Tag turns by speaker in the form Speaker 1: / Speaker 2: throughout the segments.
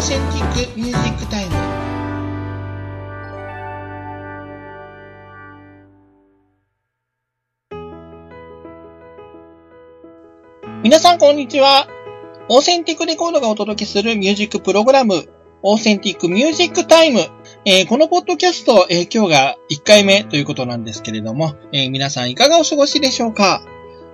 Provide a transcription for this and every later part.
Speaker 1: Authentic Music Time 皆さんこんにちは。 Authentic Record がお届けするミュージックプログラム、 Authentic Music Time。えー、このポッドキャスト、えー、今日が1回目ということなんですけれども、えー、皆さんいかがお過ごしでしょうか？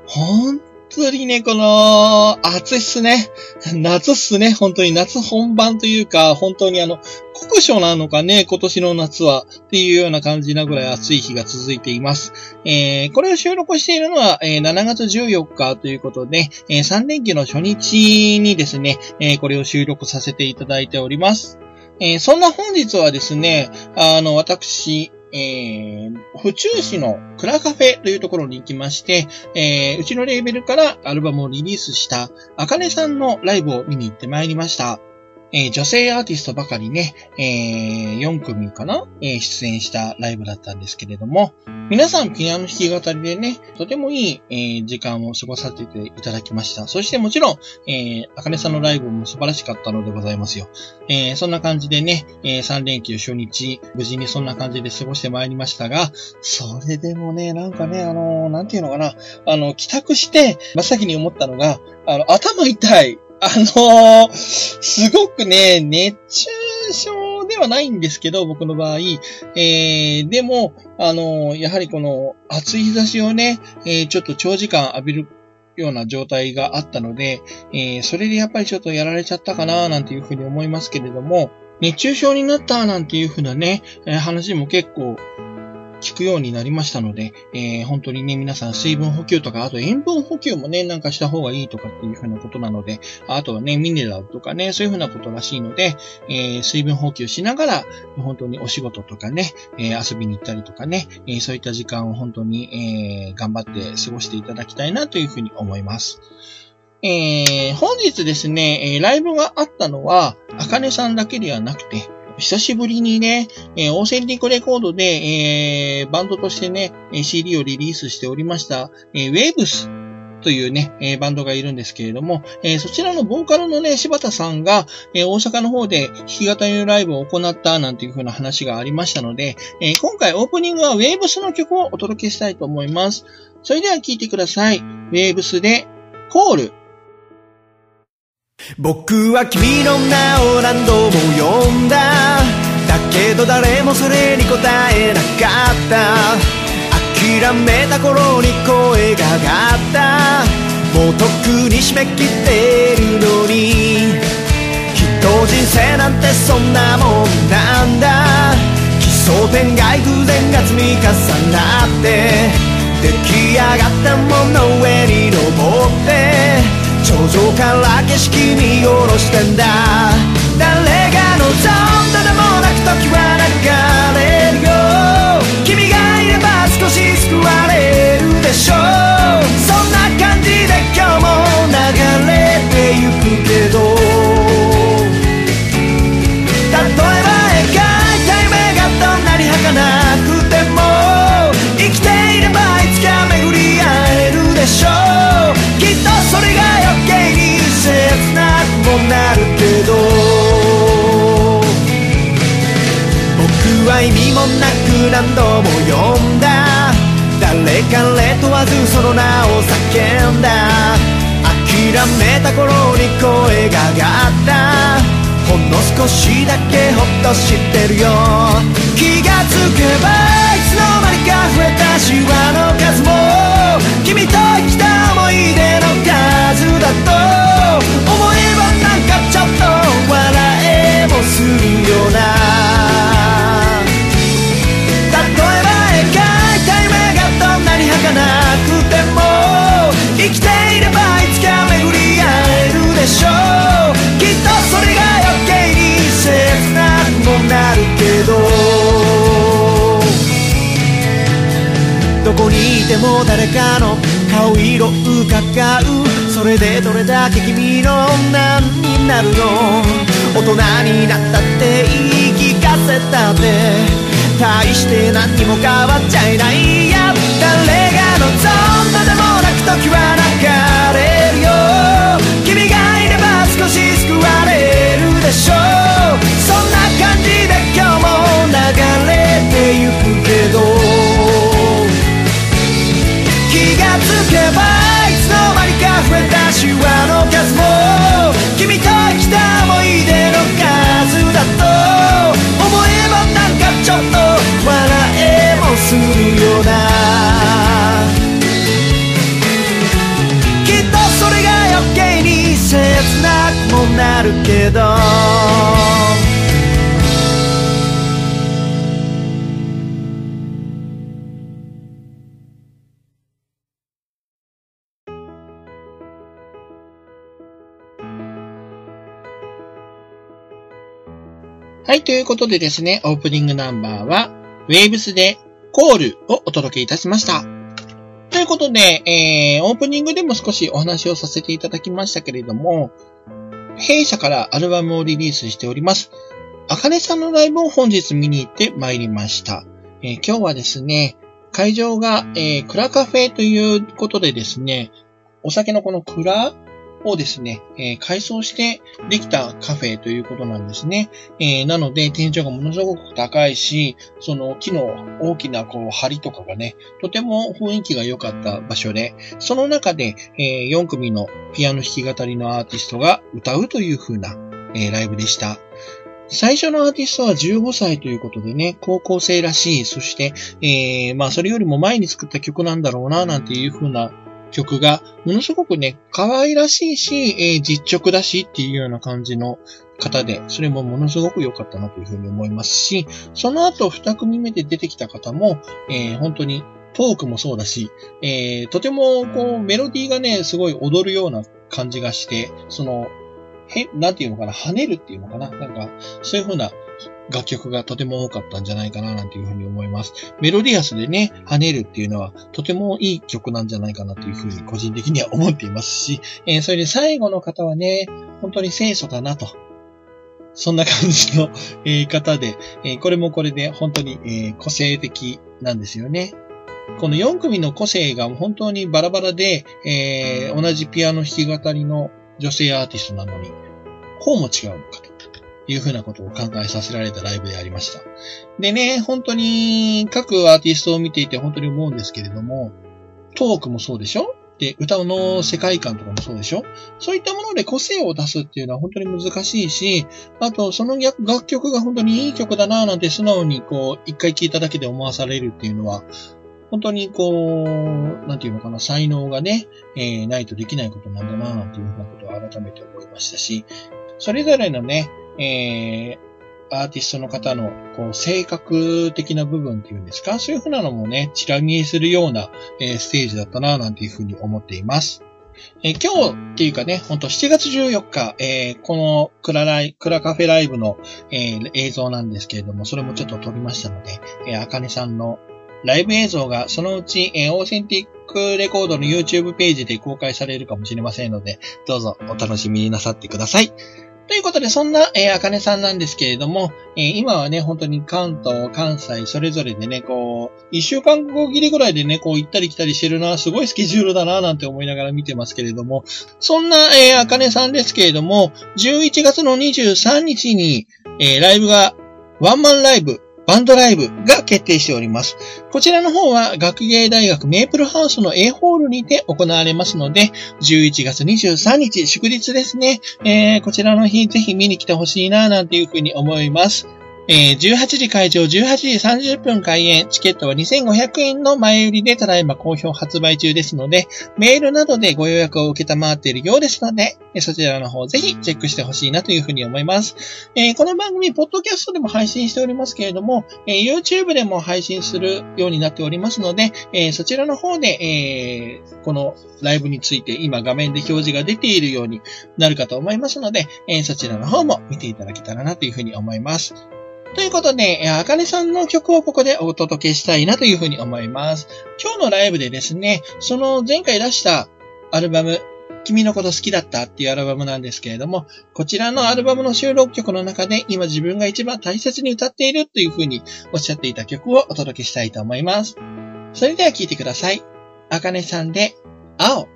Speaker 1: 本当にね、この、暑いっすね。夏っすね。本当に夏本番というか、本当にあの、酷暑なのかね、今年の夏は、っていうような感じなぐらい暑い日が続いています。えー、これを収録しているのは、えー、7月14日ということで、えー、3連休の初日にですね、えー、これを収録させていただいております。えー、そんな本日はですね、あの、私、えー、府中市のクラカフェというところに行きまして、えー、うちのレーベルからアルバムをリリースした、あかねさんのライブを見に行ってまいりました。えー、女性アーティストばかりね、えー、4組かな、えー、出演したライブだったんですけれども、皆さんピアノ弾き語りでね、とてもいい、え、時間を過ごさせていただきました。そしてもちろん、えー、あかねさんのライブも素晴らしかったのでございますよ。え、そんな感じでね、え、3連休初日、無事にそんな感じで過ごしてまいりましたが、それでもね、なんかね、あの、なんていうのかな、あの、帰宅して、真っ先に思ったのが、あの、頭痛い。あのー、すごくね、熱中症ではないんですけど、僕の場合。えー、でも、あのー、やはりこの暑い日差しをね、えー、ちょっと長時間浴びるような状態があったので、えー、それでやっぱりちょっとやられちゃったかな、なんていうふうに思いますけれども、熱中症になったなんていうふうなね、え、話も結構聞くようになりましたので、えー、本当にね、皆さん水分補給とか、あと塩分補給もね、なんかした方がいいとかっていうふうなことなので、あとはね、ミネラルとかね、そういうふうなことらしいので、えー、水分補給しながら、本当にお仕事とかね、えー、遊びに行ったりとかね、えそういった時間を本当に、え頑張って過ごしていただきたいなというふうに思います。えー、本日ですね、えライブがあったのは、あかねさんだけではなくて、久しぶりにね、えー、 Authentic Record で、えー、バンドとしてね、CD をリリースしておりました、えー、ウェーブスというね、えー、バンドがいるんですけれども、えー、そちらのボーカルのね、柴田さんが、えー、大阪の方で弾き語りのライブを行ったなんていう風な話がありましたので、え今回オープニングはウェーブスの曲をお届けしたいと思います。それでは聴いてください。ウェーブスで、コール。
Speaker 2: 僕は君の名を何度も呼んだ。だけど誰もそれに答えなかった。諦めた頃に声が上がった。もうとっくに締め切ってるのに。きっと人生なんてそんなもんなんだ。奇想天外偶然が積み重なって。出来上がったもの上に登って。頂上から景色見下ろしてんだ。誰が望んだでもなく時は流れるよ。君がいれば少し救われるでしょう。なるけど僕は意味もなく何度も呼んだ誰彼問わずその名を叫んだ諦めた頃に声が上がったほんの少しだけほっとしてるよ気がつけばいつの間にか増えたシワの数もどこにいても誰かの顔色うかがう。それでどれだけ君の女になるの。大人になったって言い聞かせたって。大して何にも変わっちゃいない。や誰が望んだでもなく時は流れるよい、
Speaker 1: ということでですね、オープニングナンバーは、ウェーブスでコールをお届けいたしました。ということで、えー、オープニングでも少しお話をさせていただきましたけれども、弊社からアルバムをリリースしております。あかねさんのライブを本日見に行ってまいりました。えー今日はですね、会場が、えー、クラカフェということでですね、お酒のこの蔵をですね、え改装してできたカフェということなんですね。えなので、天井がものすごく高いし、その木の大きなこう梁とかがね、とても雰囲気が良かった場所で、その中で、え4組のピアノ弾き語りのアーティストが歌うという風な、えライブでした。最初のアーティストは15歳ということでね、高校生らしい、そして、えーまあそれよりも前に作った曲なんだろうな、なんていう風な曲が、ものすごくね、可愛らしいし、えー実直だしっていうような感じの方で、それもものすごく良かったなというふうに思いますし、その後二組目で出てきた方も、えー本当にトークもそうだし、えーとてもこうメロディーがね、すごい踊るような感じがして、その、へ、なんていうのかな、跳ねるっていうのかななんか、そういう風な楽曲がとても多かったんじゃないかななんていうふうに思います。メロディアスでね、跳ねるっていうのはとてもいい曲なんじゃないかなというふうに個人的には思っていますし、えーそれで最後の方はね、本当に清楚だなと。そんな感じの、えー方で、えーこれもこれで本当に、えー個性的なんですよね。この4組の個性が本当にバラバラで、えー同じピアノ弾き語りの女性アーティストなのに、こうも違うのかというふうなことを考えさせられたライブでありました。でね、本当に各アーティストを見ていて本当に思うんですけれども、トークもそうでしょ？で、歌の世界観とかもそうでしょ？そういったもので個性を出すっていうのは本当に難しいし、あとその楽曲が本当にいい曲だなぁなんて素直にこう、一回聴いただけで思わされるっていうのは、本当にこう、なんていうのかな、才能がね、えーないとできないことなんだなぁなんていうふうなことを改めて思いましたし、それぞれのね、えーアーティストの方の、こう、性格的な部分っていうんですかそういうふうなのもね、ちら見えするような、えーステージだったな、なんていうふうに思っています。えー今日っていうかね、ほんと7月14日、えーこのクラライ、クラカフェライブの、えー映像なんですけれども、それもちょっと撮りましたので、えー、あかねさんのライブ映像がそのうち、えーオーセンティックレコードの YouTube ページで公開されるかもしれませんので、どうぞお楽しみになさってください。ということで、そんな、えー、あかねさんなんですけれども、えー今はね、本当に関東、関西、それぞれでね、こう、一週間後切りぐらいでね、こう行ったり来たりしてるな、すごいスケジュールだな、なんて思いながら見てますけれども、そんな、えー、あかねさんですけれども、11月の23日に、えーライブが、ワンマンライブ、バンドライブが決定しております。こちらの方は学芸大学メープルハウスの A ホールにて行われますので、11月23日祝日ですね。えーこちらの日ぜひ見に来てほしいな、なんていうふうに思います。えー18時会場、18時30分開演、チケットは2500円の前売りでただいま好評発売中ですので、メールなどでご予約を受けたまわっているようですので、そちらの方ぜひチェックしてほしいなというふうに思います。えーこの番組、ポッドキャストでも配信しておりますけれども、えー YouTube でも配信するようになっておりますので、えーそちらの方で、えこのライブについて今画面で表示が出ているようになるかと思いますので、えそちらの方も見ていただけたらなというふうに思います。ということで、あかねさんの曲をここでお届けしたいなというふうに思います。今日のライブでですね、その前回出したアルバム、君のこと好きだったっていうアルバムなんですけれども、こちらのアルバムの収録曲の中で今自分が一番大切に歌っているというふうにおっしゃっていた曲をお届けしたいと思います。それでは聴いてください。あかねさんで、青。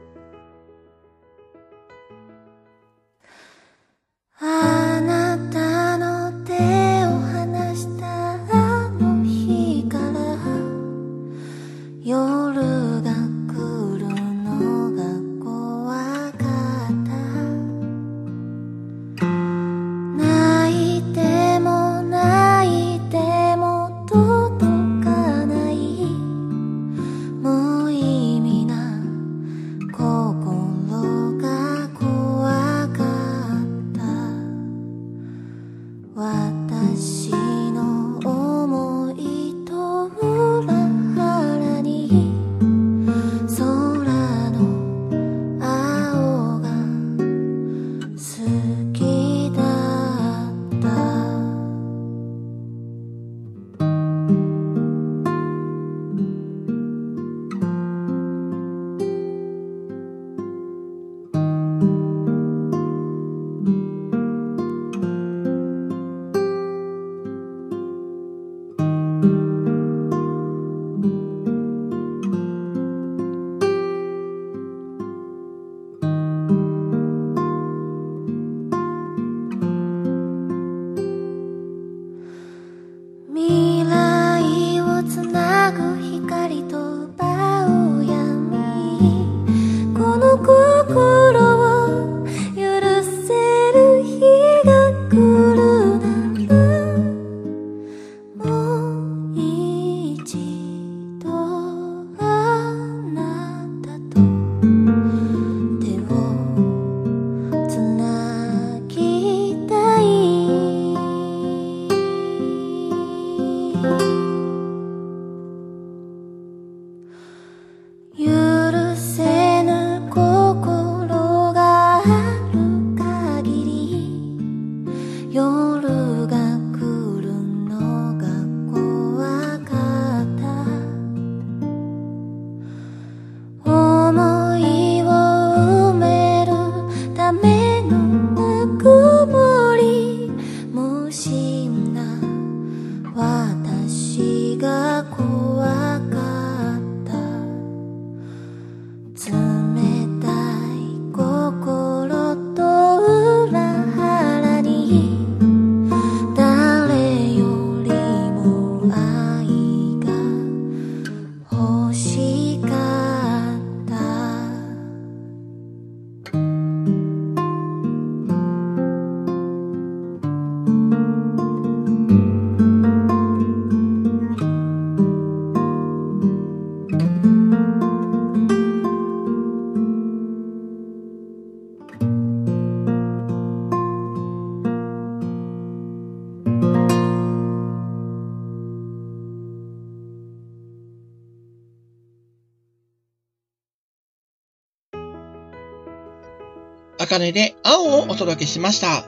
Speaker 1: あかねで青をお届けしました。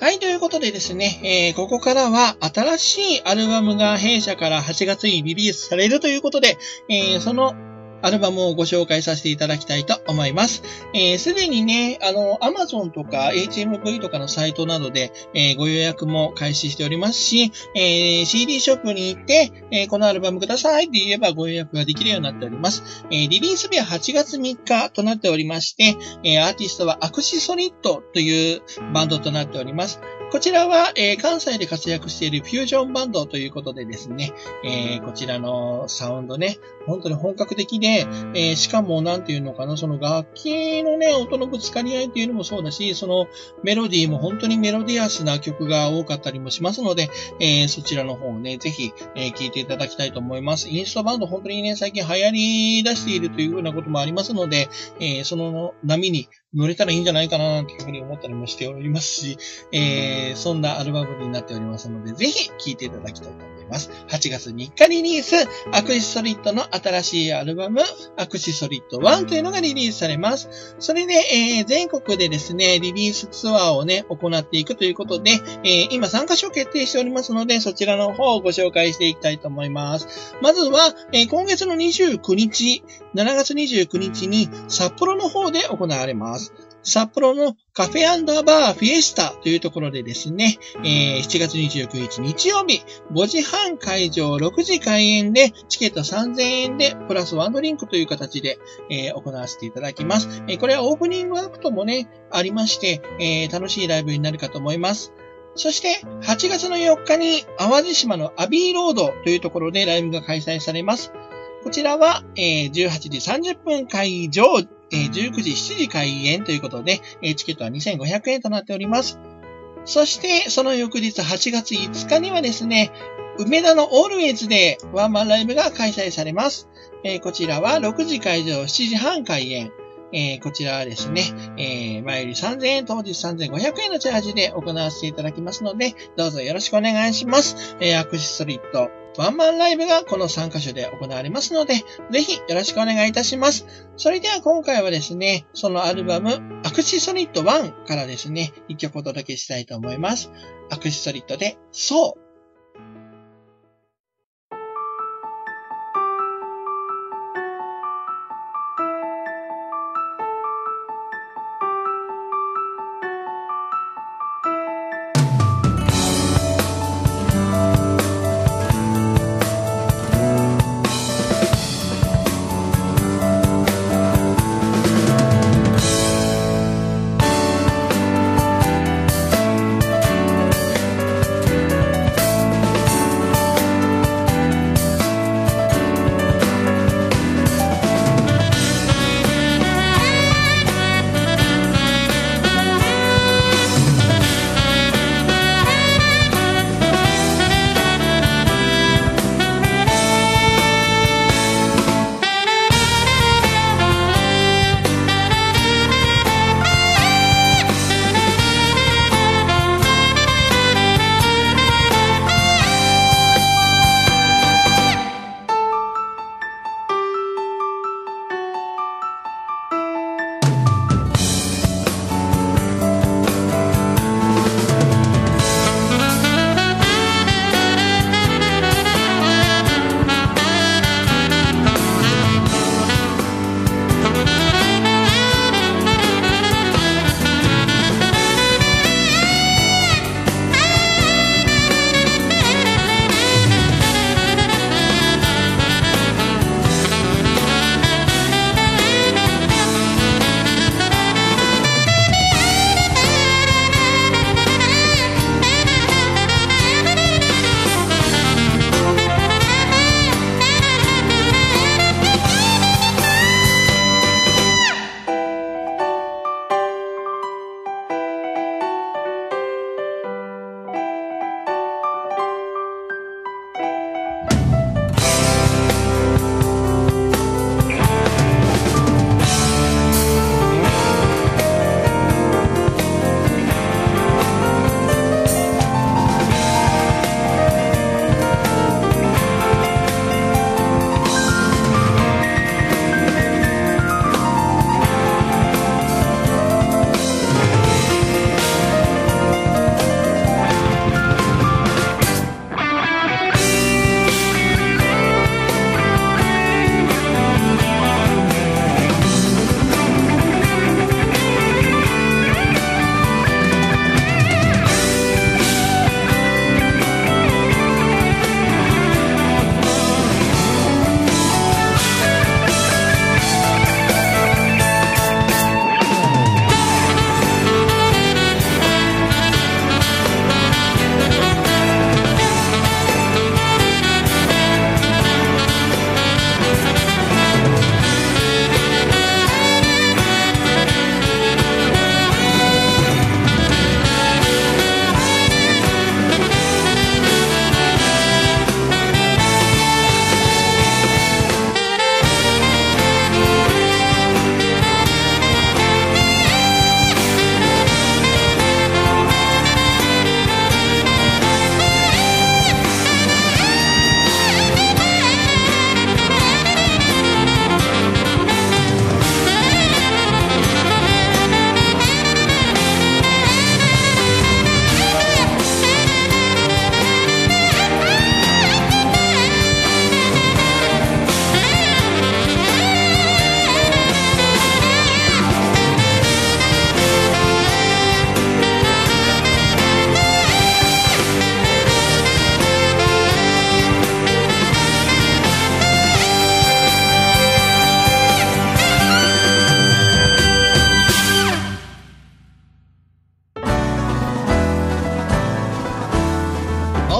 Speaker 1: はい、ということでですね、えー、ここからは新しいアルバムが弊社から8月にリリースされるということで、えー、そのアルバムをご紹介させていただきたいと思います。えー、すでにね、あの、Amazon とか HMV とかのサイトなどで、えー、ご予約も開始しておりますし、えー、CD ショップに行って、えこのアルバムくださいって言えばご予約ができるようになっております。えリリース日は8月3日となっておりまして、えアーティストはアクシソリッドというバンドとなっております。こちらは、えー、関西で活躍しているフュージョンバンドということでですね、えー、こちらのサウンドね、本当に本格的で、えー、しかも、なんていうのかな、その楽器のね、音のぶつかり合いっていうのもそうだし、そのメロディーも本当にメロディアスな曲が多かったりもしますので、えそちらの方をね、ぜひ、え聴いていただきたいと思います。インストバンド本当にね、最近流行り出しているというようなこともありますので、えその波に乗れたらいいんじゃないかな、というふうに思ったりもしておりますし、えー、そんなアルバムになっておりますので、ぜひ聴いていただきたいと思います。8月3日リリース、アクシソリッドの新しいアルバム、アクシソリッド1というのがリリースされます。それで、えー、全国でですね、リリースツアーをね、行っていくということで、えー、今3カ所決定しておりますので、そちらの方をご紹介していきたいと思います。まずは、えー、今月の29日、7月29日に札幌の方で行われます。札幌のカフェバーフィエスタというところでですね、えー、7月29日日曜日、5時半会場、6時開演で、チケット3000円で、プラスワンドリンクという形で、えー、行わせていただきます。えー、これはオープニングアクトもね、ありまして、えー、楽しいライブになるかと思います。そして、8月の4日に、淡路島のアビーロードというところでライブが開催されます。こちらは、えー、18時30分会場、えー、19時、7時開演ということで、えー、チケットは2500円となっております。そして、その翌日8月5日にはですね、梅田のオールウェイズでワンマンライブが開催されます。えー、こちらは6時会場、7時半開演。えー、こちらはですね、えー、前より3000円、当日3500円のチャージで行わせていただきますので、どうぞよろしくお願いします。えー、アクシストリット、ワンマンライブがこの3カ所で行われますので、ぜひよろしくお願いいたします。それでは今回はですね、そのアルバム、アクシソリッド1からですね、1曲お届けしたいと思います。アクシソリッドで、そう。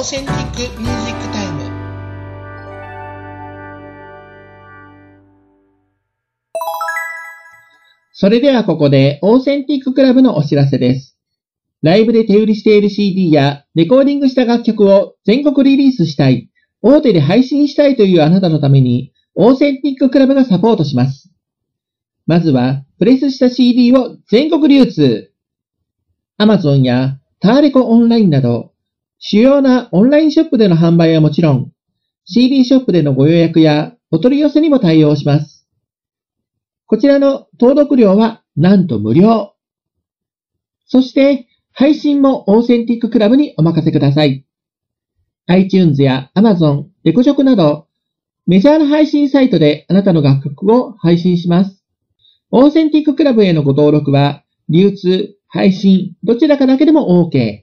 Speaker 1: Authentic Music Time。それではここで、 Authentic Club のお知らせです。ライブで手売りしている CD や、レコーディングした楽曲を全国リリースしたい、大手で配信したいというあなたのために、 Authentic Club がサポートします。まずは、プレスした CD を全国流通。Amazon やターレコオンラインなど、主要なオンラインショップでの販売はもちろん、CD ショップでのご予約やお取り寄せにも対応します。こちらの登録料はなんと無料。そして、配信もオーセンティッククラブにお任せください。iTunes や Amazon、レコジョクなど、メジャーな配信サイトであなたの楽曲を配信します。Authentic Club へのご登録は、流通、配信、どちらかだけでも OK。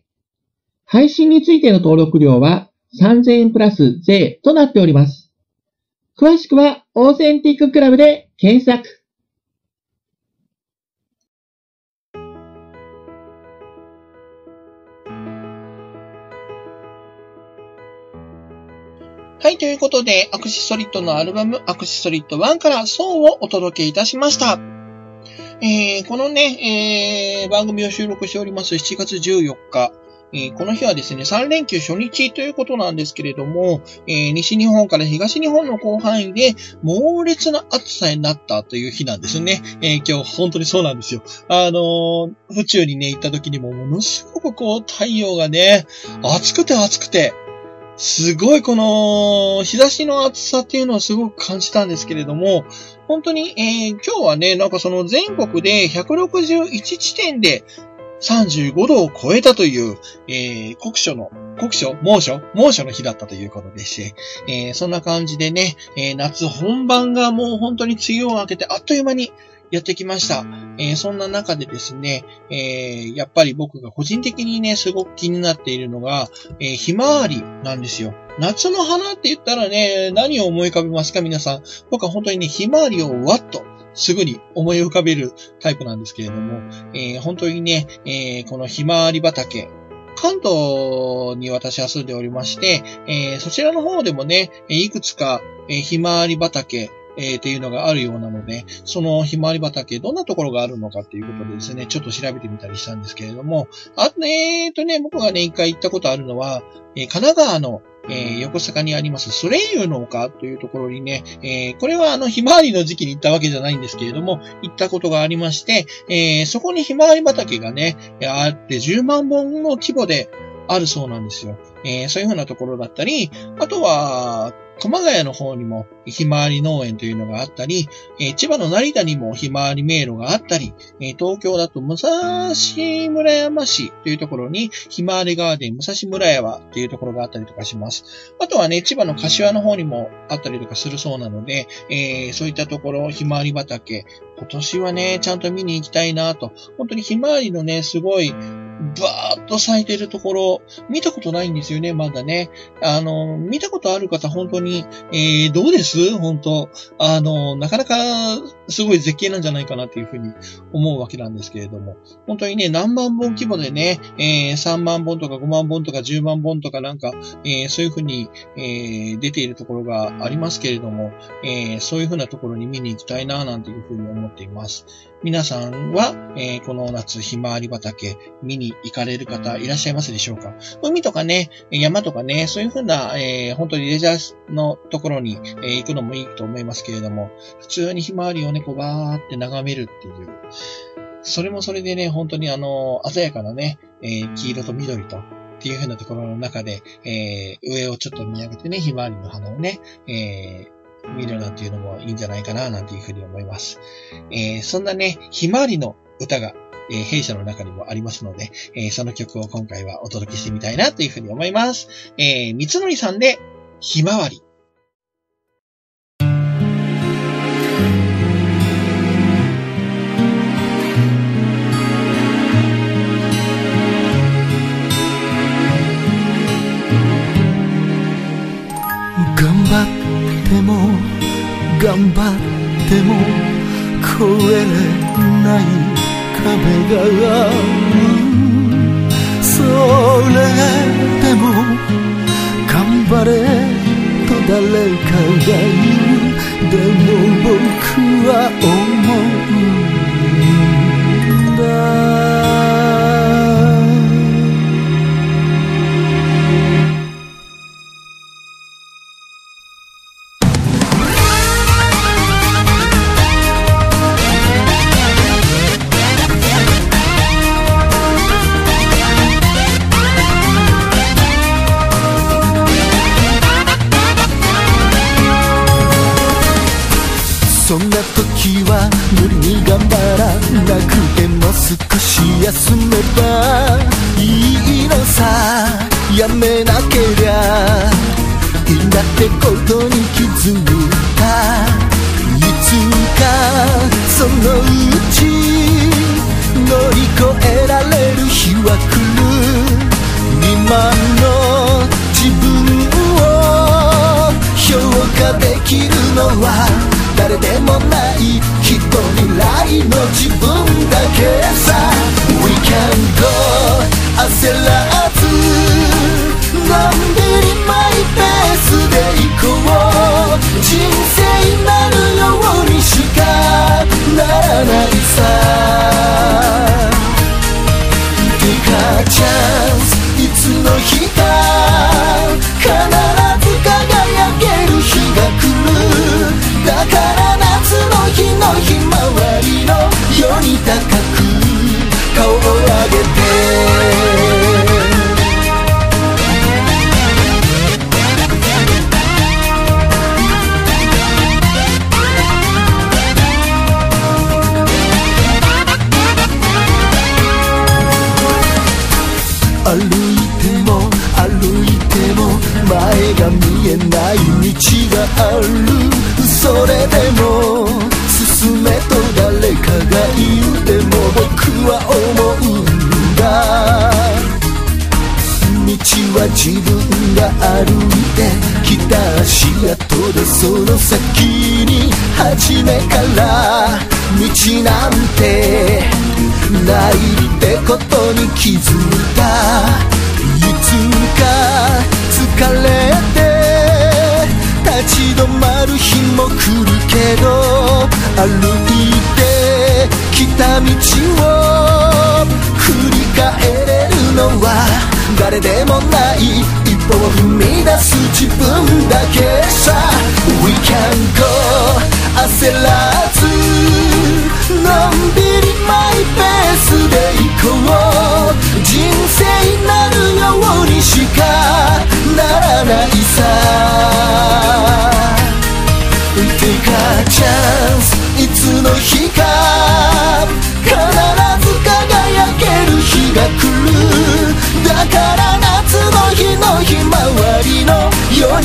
Speaker 1: 配信についての登録料は3000円プラス税となっております。詳しくは、 Authentic Club で検索。はい、ということで、アクシソリッドのアルバム、アクシソリッド1からソーをお届けいたしました。えー、このね、えー、番組を収録しております7月14日、えーこの日はですね、3連休初日ということなんですけれども、えー西日本から東日本の広範囲で猛烈な暑さになったという日なんですね。えー今日本当にそうなんですよ。あのー府中にね、行った時にもものすごくこう太陽がね、暑くて暑くて、すごいこの日差しの暑さっていうのをすごく感じたんですけれども、本当に、えー今日はね、なんかその全国で161地点で35度を超えたという、えー酷暑の、酷暑猛暑猛暑の日だったということでして、えーそんな感じでね、えー夏本番がもう本当に梅雨を明けてあっという間にやってきました。えーそんな中でですね、えーやっぱり僕が個人的にね、すごく気になっているのが、えーひまわりなんですよ。夏の花って言ったらね、何を思い浮かべますか？皆さん。僕は本当にね、ひまわりをわっと、すぐに思い浮かべるタイプなんですけれども、えー本当にね、えーこのひまわり畑、関東に私は住んでおりまして、えーそちらの方でもね、いくつか、えひまわり畑、えーっていうのがあるようなので、そのひまわり畑、どんなところがあるのかっていうことでですね、ちょっと調べてみたりしたんですけれども、あとね、えーとね、僕がね、一回行ったことあるのは、え神奈川の、えー横須賀にありますソレイユの丘というところにね、えーこれはあの、ひまわりの時期に行ったわけじゃないんですけれども、行ったことがありまして、えーそこにひまわり畑がね、えーあって10万本の規模であるそうなんですよ。えーそういうふうなところだったり、あとは、熊谷の方にもひまわり農園というのがあったり、えー千葉の成田にもひまわり迷路があったり、えー東京だと武蔵村山市というところにひまわりガーデン武蔵村山というところがあったりとかします。あとはね、千葉の柏の方にもあったりとかするそうなので、えーそういったところ、ひまわり畑、今年はね、ちゃんと見に行きたいなと、本当にひまわりのね、すごい、バーッと咲いてるところ、見たことないんですよね、まだね。あの、見たことある方、本当に、えー、どうです？本当。あの、なかなか、すごい絶景なんじゃないかなっていうふうに思うわけなんですけれども。本当にね、何万本規模でね、えー、3万本とか5万本とか10万本とかなんか、えー、そういうふうに、えー、出ているところがありますけれども、えー、そういうふうなところに見に行きたいな、なんていうふうに思っています。皆さんは、えーこの夏、ひまわり畑、見に行かれる方いらっしゃいますでしょうか？海とかね、山とかね、そういうふうな、えー本当にレジャーのところに、えー行くのもいいと思いますけれども、普通にひまわりをね、こうバーって眺めるっていう、それもそれでね、本当にあの、鮮やかなね、えー黄色と緑と、っていうふうなところの中で、えー上をちょっと見上げてね、ひまわりの花をね、えー見るなんていうのもいいんじゃないかな、なんていうふうに思います。えーそんなね、ひまわりの歌が、えー弊社の中にもありますので、えーその曲を今回はお届けしてみたいなというふうに思います。えー、三つのりさんで、ひまわり。
Speaker 3: っても頑張っても越えれない壁がある。それでも頑張れと誰かが言う。でも僕はは来る。今の自分を評価できるのは誰でもない。一人来の自分だけさ。ある。それでも進めと誰かが言うでも僕は思うんだ。道は自分が歩いてきた足跡でその先に初めから。道なんてないってことに気づいた。いつか疲れて立ち止まる日も来るけど歩いて来た道を振り返れるのは誰でもない一歩を踏み出す自分だけさ。We can go 焦らずのんびりマイペースで行こう。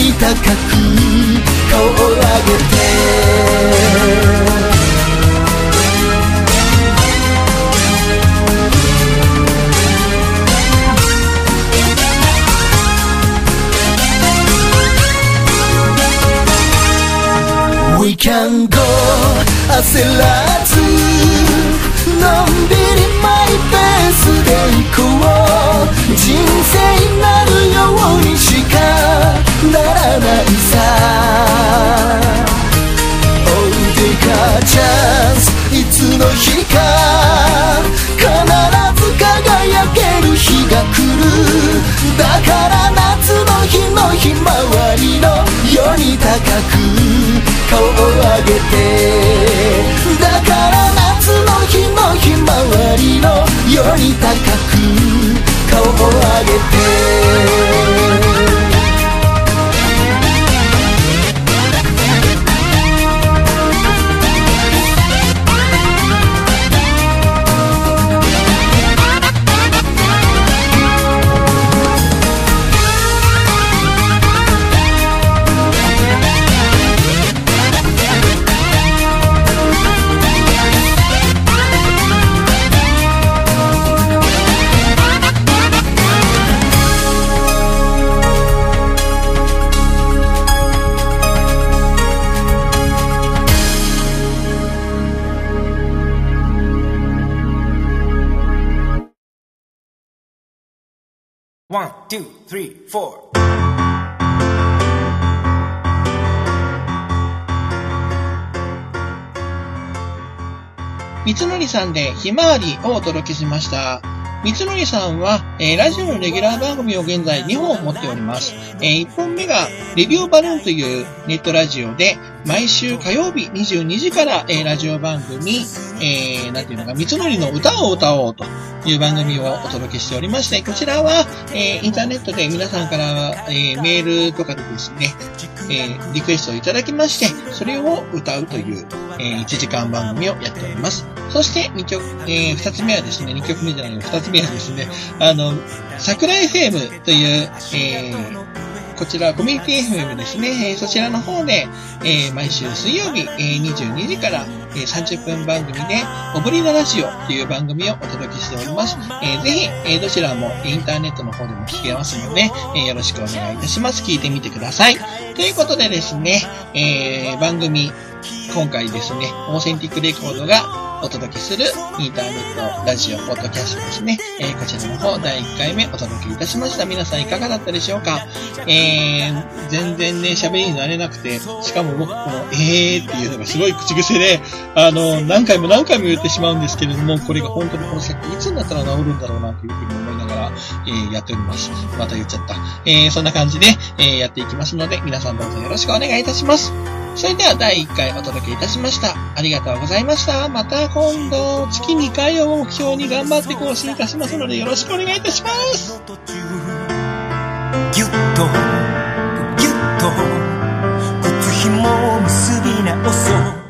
Speaker 3: に高く顔を上げて We can go 焦らずの光
Speaker 4: One、two、three、four。
Speaker 1: 三つのりさんでひまわりをお届けしました。三つのりさんは、えーラジオのレギュラー番組を現在2本持っております。え1本目が、レディオバルーンというネットラジオで、毎週火曜日22時から、えーラジオ番組、えー、なんていうのか、三つのりの歌を歌おうという番組をお届けしておりまして、こちらは、えーインターネットで皆さんから、えーメールとかでですね、えーリクエストをいただきまして、それを歌うという、え1時間番組をやっております。そして2曲、えー2つ目はですね、2曲目じゃないよ、2つ目はですね、あの、桜 FM という、えーこちら、コミュニティ FM ですね。えーそちらの方で、えー毎週水曜日、えー22時から、えー30分番組で、オブリナラジオという番組をお届けしております。えーぜひ、えーどちらもインターネットの方でも聞けますので、えーよろしくお願いいたします。聞いてみてください。ということでですね、えー番組、今回ですね、オーセンティックレコードがお届けするインターネットラジオ、ポッドキャストですね。えーこちらの方、第1回目お届けいたしました。皆さんいかがだったでしょうか？えー、全然ね、喋りになれなくて、しかも僕、この、えーっていうのがすごい口癖で、あの、何回も何回も言ってしまうんですけれども、これが本当にこの先、いつになったら治るんだろうな、というふうに思いながら、えーやっております。また言っちゃった。えーそんな感じで、えーやっていきますので、皆さんどうぞよろしくお願いいたします。それでは第1回お届けいたしました。ありがとうございました。また今度、月2回を目標に頑張って更新いたしますのでよろしくお願いいたします。
Speaker 3: ぎゅっと、
Speaker 4: ぎゅっと、靴紐を結び直そう。